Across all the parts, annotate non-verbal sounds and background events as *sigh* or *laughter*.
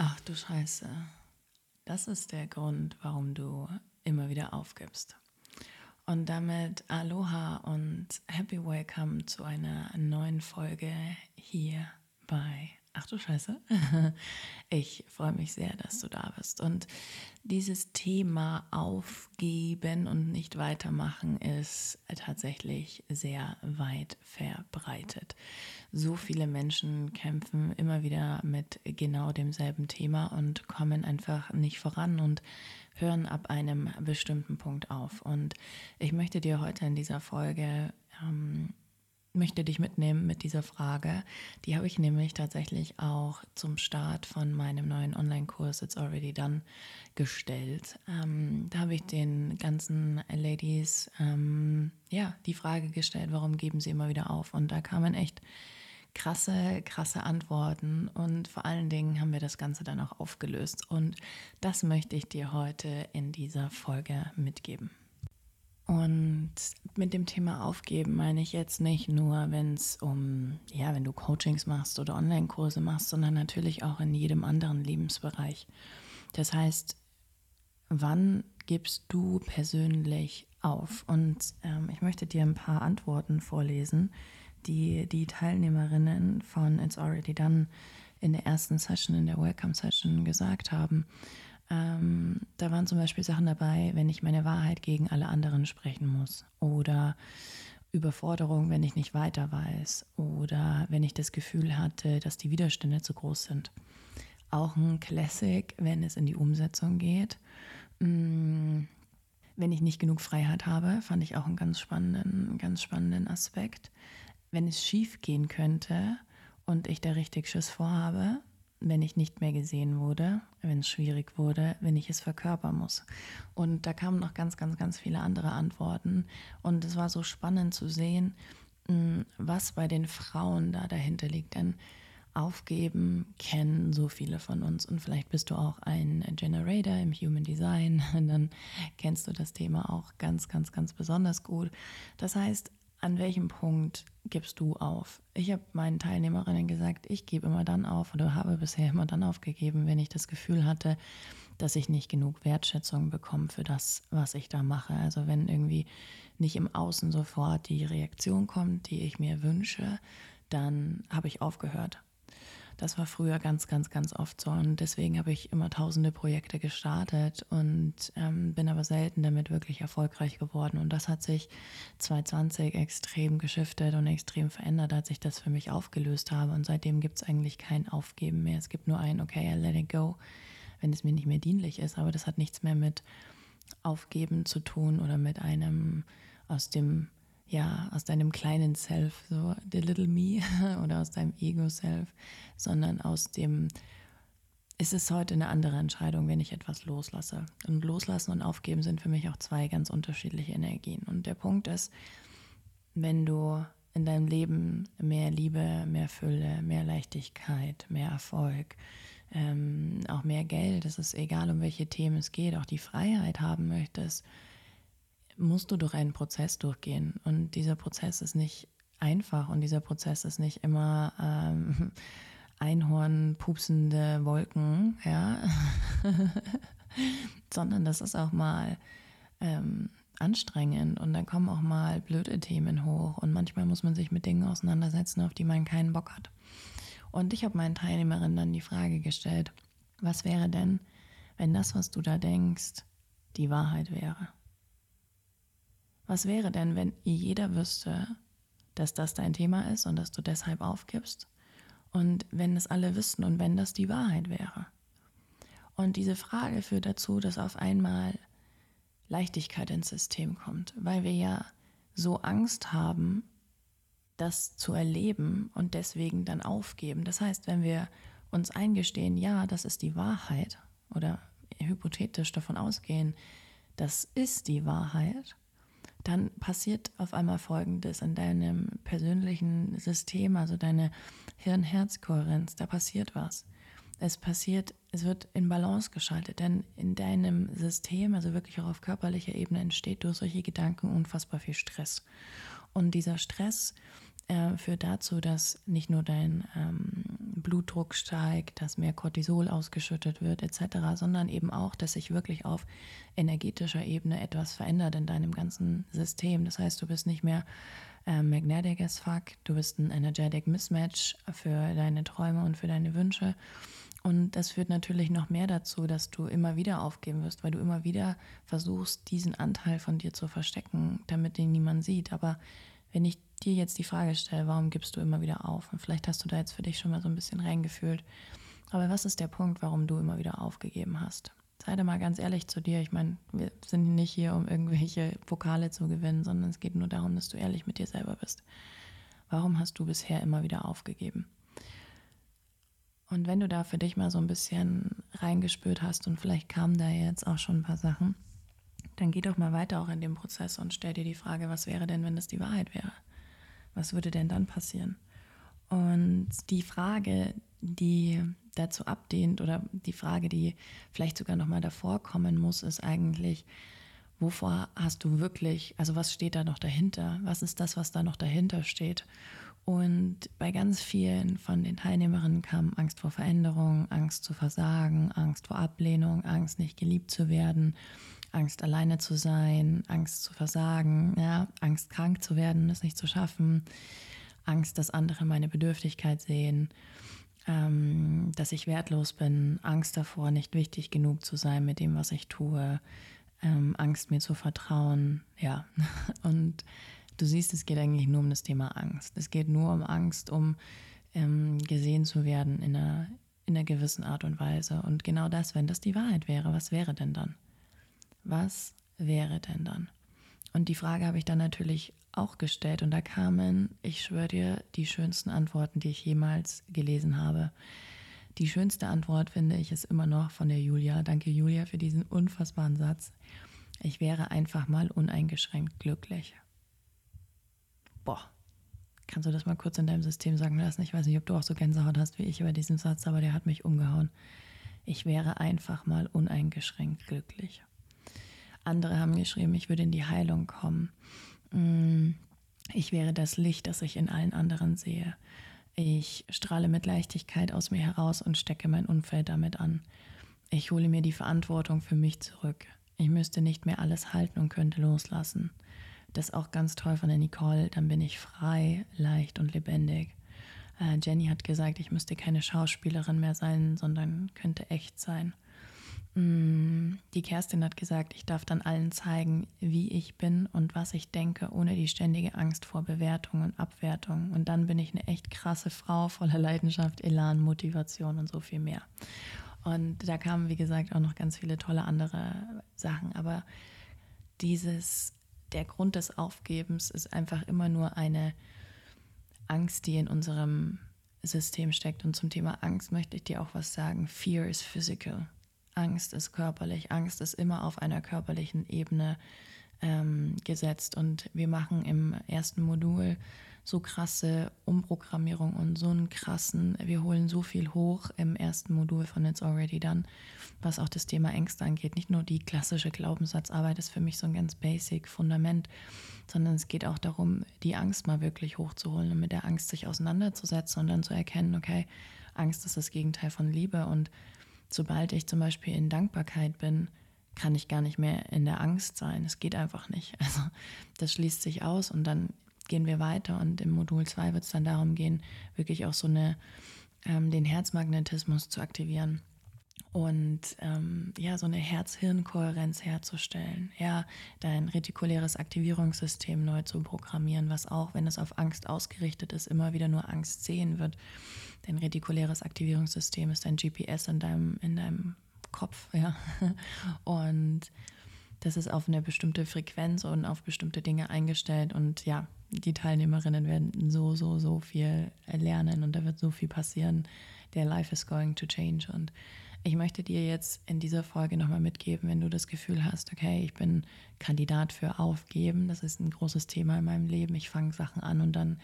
Ach du Scheiße. Das ist der Grund, warum du immer wieder aufgibst. Und damit Aloha und Happy Welcome zu einer neuen Folge hier bei Ach du Scheiße. *laughs* Ich freue mich sehr, dass du da bist. Und dieses Thema Aufgeben und nicht weitermachen ist tatsächlich sehr weit verbreitet. So viele Menschen kämpfen immer wieder mit genau demselben Thema und kommen einfach nicht voran und hören ab einem bestimmten Punkt auf. Und ich möchte dir heute in dieser Folge ähm, möchte dich mitnehmen mit dieser Frage. Die habe ich nämlich tatsächlich auch zum Start von meinem neuen Online-Kurs It's Already Done gestellt. Ähm, da habe ich den ganzen Ladies ähm, ja die Frage gestellt, warum geben sie immer wieder auf? Und da kamen echt krasse, krasse Antworten und vor allen Dingen haben wir das Ganze dann auch aufgelöst. Und das möchte ich dir heute in dieser Folge mitgeben. Und mit dem Thema aufgeben meine ich jetzt nicht nur, wenn es um, ja, wenn du Coachings machst oder Online-Kurse machst, sondern natürlich auch in jedem anderen Lebensbereich. Das heißt, wann gibst du persönlich auf? Und ähm, ich möchte dir ein paar Antworten vorlesen, die die Teilnehmerinnen von It's Already Done in der ersten Session, in der Welcome Session gesagt haben. Ähm, da waren zum Beispiel Sachen dabei, wenn ich meine Wahrheit gegen alle anderen sprechen muss oder Überforderung, wenn ich nicht weiter weiß oder wenn ich das Gefühl hatte, dass die Widerstände zu groß sind. Auch ein Classic, wenn es in die Umsetzung geht. Mm, wenn ich nicht genug Freiheit habe, fand ich auch einen ganz spannenden, ganz spannenden Aspekt. Wenn es schief gehen könnte und ich da richtig Schiss vorhabe, wenn ich nicht mehr gesehen wurde, wenn es schwierig wurde, wenn ich es verkörpern muss. Und da kamen noch ganz, ganz, ganz viele andere Antworten. Und es war so spannend zu sehen, hm, was bei den Frauen da dahinter liegt. Denn aufgeben kennen so viele von uns. Und vielleicht bist du auch ein Generator im Human Design. Und *laughs* dann kennst du das Thema auch ganz, ganz, ganz besonders gut. Das heißt, an welchem Punkt gibst du auf? Ich habe meinen Teilnehmerinnen gesagt, ich gebe immer dann auf oder habe bisher immer dann aufgegeben, wenn ich das Gefühl hatte, dass ich nicht genug Wertschätzung bekomme für das, was ich da mache. Also wenn irgendwie nicht im Außen sofort die Reaktion kommt, die ich mir wünsche, dann habe ich aufgehört. Das war früher ganz, ganz, ganz oft so. Und deswegen habe ich immer tausende Projekte gestartet und ähm, bin aber selten damit wirklich erfolgreich geworden. Und das hat sich 2020 extrem geschiftet und extrem verändert, als ich das für mich aufgelöst habe. Und seitdem gibt es eigentlich kein Aufgeben mehr. Es gibt nur ein, okay, I let it go, wenn es mir nicht mehr dienlich ist. Aber das hat nichts mehr mit Aufgeben zu tun oder mit einem aus dem ja, aus deinem kleinen Self, so the little me *laughs* oder aus deinem Ego-Self, sondern aus dem, ist es heute eine andere Entscheidung, wenn ich etwas loslasse. Und loslassen und aufgeben sind für mich auch zwei ganz unterschiedliche Energien. Und der Punkt ist, wenn du in deinem Leben mehr Liebe, mehr Fülle, mehr Leichtigkeit, mehr Erfolg, ähm, auch mehr Geld, es ist egal, um welche Themen es geht, auch die Freiheit haben möchtest, musst du durch einen Prozess durchgehen. Und dieser Prozess ist nicht einfach und dieser Prozess ist nicht immer ähm, *laughs* Einhorn, Wolken, ja, *laughs* sondern das ist auch mal ähm, anstrengend und dann kommen auch mal blöde Themen hoch und manchmal muss man sich mit Dingen auseinandersetzen, auf die man keinen Bock hat. Und ich habe meinen Teilnehmerinnen dann die Frage gestellt, was wäre denn, wenn das, was du da denkst, die Wahrheit wäre? Was wäre denn, wenn jeder wüsste, dass das dein Thema ist und dass du deshalb aufgibst? Und wenn es alle wüssten und wenn das die Wahrheit wäre? Und diese Frage führt dazu, dass auf einmal Leichtigkeit ins System kommt, weil wir ja so Angst haben, das zu erleben und deswegen dann aufgeben. Das heißt, wenn wir uns eingestehen, ja, das ist die Wahrheit oder hypothetisch davon ausgehen, das ist die Wahrheit, dann passiert auf einmal Folgendes in deinem persönlichen System, also deine Hirn-Herz-Kohärenz, da passiert was. Es passiert, es wird in Balance geschaltet, denn in deinem System, also wirklich auch auf körperlicher Ebene, entsteht durch solche Gedanken unfassbar viel Stress. Und dieser Stress äh, führt dazu, dass nicht nur dein ähm, Blutdruck steigt, dass mehr Cortisol ausgeschüttet wird etc., sondern eben auch, dass sich wirklich auf energetischer Ebene etwas verändert in deinem ganzen System. Das heißt, du bist nicht mehr äh, magnetic as fuck, du bist ein energetic Mismatch für deine Träume und für deine Wünsche. Und das führt natürlich noch mehr dazu, dass du immer wieder aufgeben wirst, weil du immer wieder versuchst, diesen Anteil von dir zu verstecken, damit den niemand sieht. Aber wenn ich dir jetzt die Frage stelle, warum gibst du immer wieder auf? Und vielleicht hast du da jetzt für dich schon mal so ein bisschen reingefühlt. Aber was ist der Punkt, warum du immer wieder aufgegeben hast? Sei da mal ganz ehrlich zu dir. Ich meine, wir sind nicht hier, um irgendwelche Pokale zu gewinnen, sondern es geht nur darum, dass du ehrlich mit dir selber bist. Warum hast du bisher immer wieder aufgegeben? Und wenn du da für dich mal so ein bisschen reingespürt hast und vielleicht kamen da jetzt auch schon ein paar Sachen, dann geh doch mal weiter auch in dem Prozess und stell dir die Frage, was wäre denn, wenn das die Wahrheit wäre? Was würde denn dann passieren? Und die Frage, die dazu abdehnt oder die Frage, die vielleicht sogar noch mal davor kommen muss, ist eigentlich, wovor hast du wirklich, also was steht da noch dahinter? Was ist das, was da noch dahinter steht? Und bei ganz vielen von den Teilnehmerinnen kam Angst vor Veränderung, Angst zu versagen, Angst vor Ablehnung, Angst nicht geliebt zu werden, Angst alleine zu sein, Angst zu versagen, ja, Angst krank zu werden, es nicht zu schaffen, Angst, dass andere meine Bedürftigkeit sehen, ähm, dass ich wertlos bin, Angst davor, nicht wichtig genug zu sein mit dem, was ich tue, ähm, Angst mir zu vertrauen, ja. *laughs* Und Du siehst, es geht eigentlich nur um das Thema Angst. Es geht nur um Angst, um ähm, gesehen zu werden in einer, in einer gewissen Art und Weise. Und genau das, wenn das die Wahrheit wäre, was wäre denn dann? Was wäre denn dann? Und die Frage habe ich dann natürlich auch gestellt und da kamen, ich schwöre dir, die schönsten Antworten, die ich jemals gelesen habe. Die schönste Antwort finde ich ist immer noch von der Julia. Danke Julia für diesen unfassbaren Satz. Ich wäre einfach mal uneingeschränkt glücklich boah, kannst du das mal kurz in deinem System sagen lassen? Ich weiß nicht, ob du auch so Gänsehaut hast wie ich über diesen Satz, aber der hat mich umgehauen. Ich wäre einfach mal uneingeschränkt glücklich. Andere haben geschrieben, ich würde in die Heilung kommen. Mm, ich wäre das Licht, das ich in allen anderen sehe. Ich strahle mit Leichtigkeit aus mir heraus und stecke mein Umfeld damit an. Ich hole mir die Verantwortung für mich zurück. Ich müsste nicht mehr alles halten und könnte loslassen. Das ist auch ganz toll von der Nicole. Dann bin ich frei, leicht und lebendig. Äh, Jenny hat gesagt, ich müsste keine Schauspielerin mehr sein, sondern könnte echt sein. Mm, die Kerstin hat gesagt, ich darf dann allen zeigen, wie ich bin und was ich denke, ohne die ständige Angst vor Bewertung und Abwertung. Und dann bin ich eine echt krasse Frau voller Leidenschaft, Elan, Motivation und so viel mehr. Und da kamen, wie gesagt, auch noch ganz viele tolle andere Sachen. Aber dieses der Grund des Aufgebens ist einfach immer nur eine Angst, die in unserem System steckt. Und zum Thema Angst möchte ich dir auch was sagen. Fear is physical. Angst ist körperlich. Angst ist immer auf einer körperlichen Ebene ähm, gesetzt. Und wir machen im ersten Modul so krasse Umprogrammierung und so einen krassen, wir holen so viel hoch im ersten Modul von It's Already Done, was auch das Thema Ängste angeht. Nicht nur die klassische Glaubenssatzarbeit ist für mich so ein ganz basic Fundament, sondern es geht auch darum, die Angst mal wirklich hochzuholen und mit der Angst sich auseinanderzusetzen und dann zu erkennen, okay, Angst ist das Gegenteil von Liebe und sobald ich zum Beispiel in Dankbarkeit bin, kann ich gar nicht mehr in der Angst sein. Es geht einfach nicht. *laughs* Also das schließt sich aus und dann gehen wir weiter und im Modul 2 wird es dann darum gehen, wirklich auch so eine, ähm, den Herzmagnetismus zu aktivieren und ähm, ja, so eine Herz-Hirn-Kohärenz herzustellen. Ja, dein retikuläres Aktivierungssystem neu zu programmieren, was auch, wenn es auf Angst ausgerichtet ist, immer wieder nur Angst sehen wird. Dein retikuläres Aktivierungssystem ist dein GPS in deinem, in deinem Kopf, ja. *laughs* Und das ist auf eine bestimmte Frequenz und auf bestimmte Dinge eingestellt. Und ja, die Teilnehmerinnen werden so, so, so viel lernen und da wird so viel passieren. Der Life is going to change. Und ich möchte dir jetzt in dieser Folge nochmal mitgeben, wenn du das Gefühl hast, okay, ich bin Kandidat für Aufgeben, das ist ein großes Thema in meinem Leben. Ich fange Sachen an und dann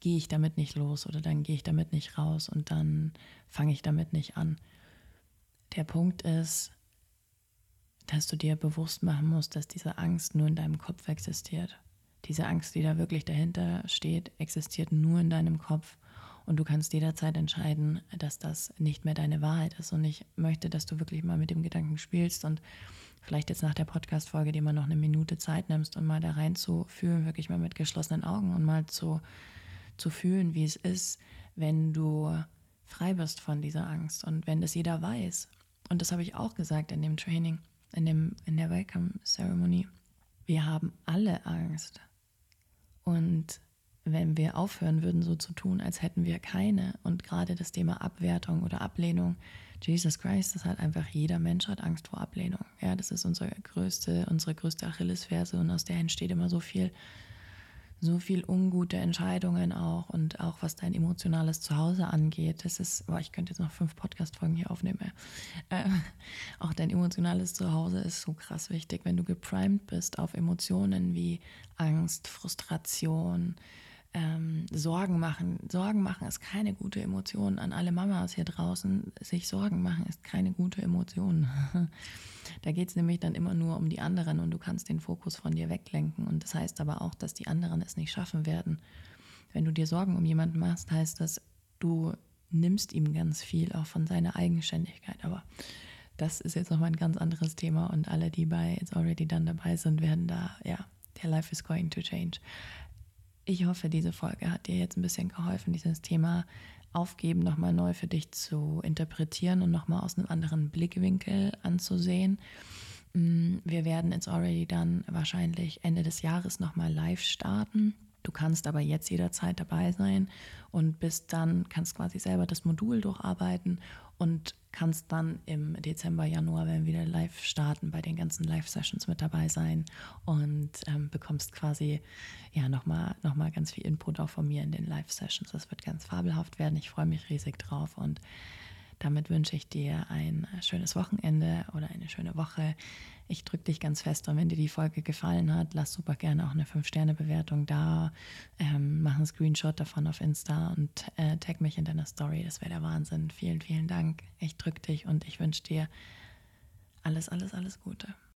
gehe ich damit nicht los oder dann gehe ich damit nicht raus und dann fange ich damit nicht an. Der Punkt ist, dass du dir bewusst machen musst, dass diese Angst nur in deinem Kopf existiert. Diese Angst, die da wirklich dahinter steht, existiert nur in deinem Kopf. Und du kannst jederzeit entscheiden, dass das nicht mehr deine Wahrheit ist. Und ich möchte, dass du wirklich mal mit dem Gedanken spielst und vielleicht jetzt nach der Podcast-Folge dir mal noch eine Minute Zeit nimmst und mal da rein zu fühlen, wirklich mal mit geschlossenen Augen und mal zu, zu fühlen, wie es ist, wenn du frei bist von dieser Angst und wenn das jeder weiß. Und das habe ich auch gesagt in dem Training, in, dem, in der Welcome Ceremony. Wir haben alle Angst. Und wenn wir aufhören würden, so zu tun, als hätten wir keine. Und gerade das Thema Abwertung oder Ablehnung, Jesus Christ, das hat einfach jeder Mensch hat Angst vor Ablehnung. Ja, das ist unsere größte, unsere größte Achillesferse und aus der entsteht immer so viel, so viel ungute Entscheidungen auch und auch was dein emotionales Zuhause angeht. Das ist, boah, ich könnte jetzt noch fünf Podcast-Folgen hier aufnehmen. Äh, auch dein emotionales Zuhause ist so krass wichtig, wenn du geprimed bist auf Emotionen wie Angst, Frustration, ähm, Sorgen machen. Sorgen machen ist keine gute Emotion. An alle Mamas hier draußen, sich Sorgen machen ist keine gute Emotion. *laughs* da geht es nämlich dann immer nur um die anderen und du kannst den Fokus von dir weglenken. Und das heißt aber auch, dass die anderen es nicht schaffen werden. Wenn du dir Sorgen um jemanden machst, heißt das, du nimmst ihm ganz viel auch von seiner Eigenständigkeit. Aber das ist jetzt nochmal ein ganz anderes Thema und alle, die bei It's Already Done dabei sind, werden da, ja, their life is going to change. Ich hoffe, diese Folge hat dir jetzt ein bisschen geholfen, dieses Thema Aufgeben nochmal neu für dich zu interpretieren und nochmal aus einem anderen Blickwinkel anzusehen. Mm, wir werden It's Already dann wahrscheinlich Ende des Jahres nochmal live starten. Du kannst aber jetzt jederzeit dabei sein und bis dann kannst quasi selber das Modul durcharbeiten und kannst dann im Dezember, Januar, wenn wir wieder live starten, bei den ganzen Live-Sessions mit dabei sein und ähm, bekommst quasi ja nochmal noch mal ganz viel Input auch von mir in den Live-Sessions. Das wird ganz fabelhaft werden. Ich freue mich riesig drauf und damit wünsche ich dir ein schönes Wochenende oder eine schöne Woche. Ich drücke dich ganz fest und wenn dir die Folge gefallen hat, lass super gerne auch eine 5-Sterne-Bewertung da. Ähm, mach einen Screenshot davon auf Insta und äh, tag mich in deiner Story. Das wäre der Wahnsinn. Vielen, vielen Dank. Ich drücke dich und ich wünsche dir alles, alles, alles Gute.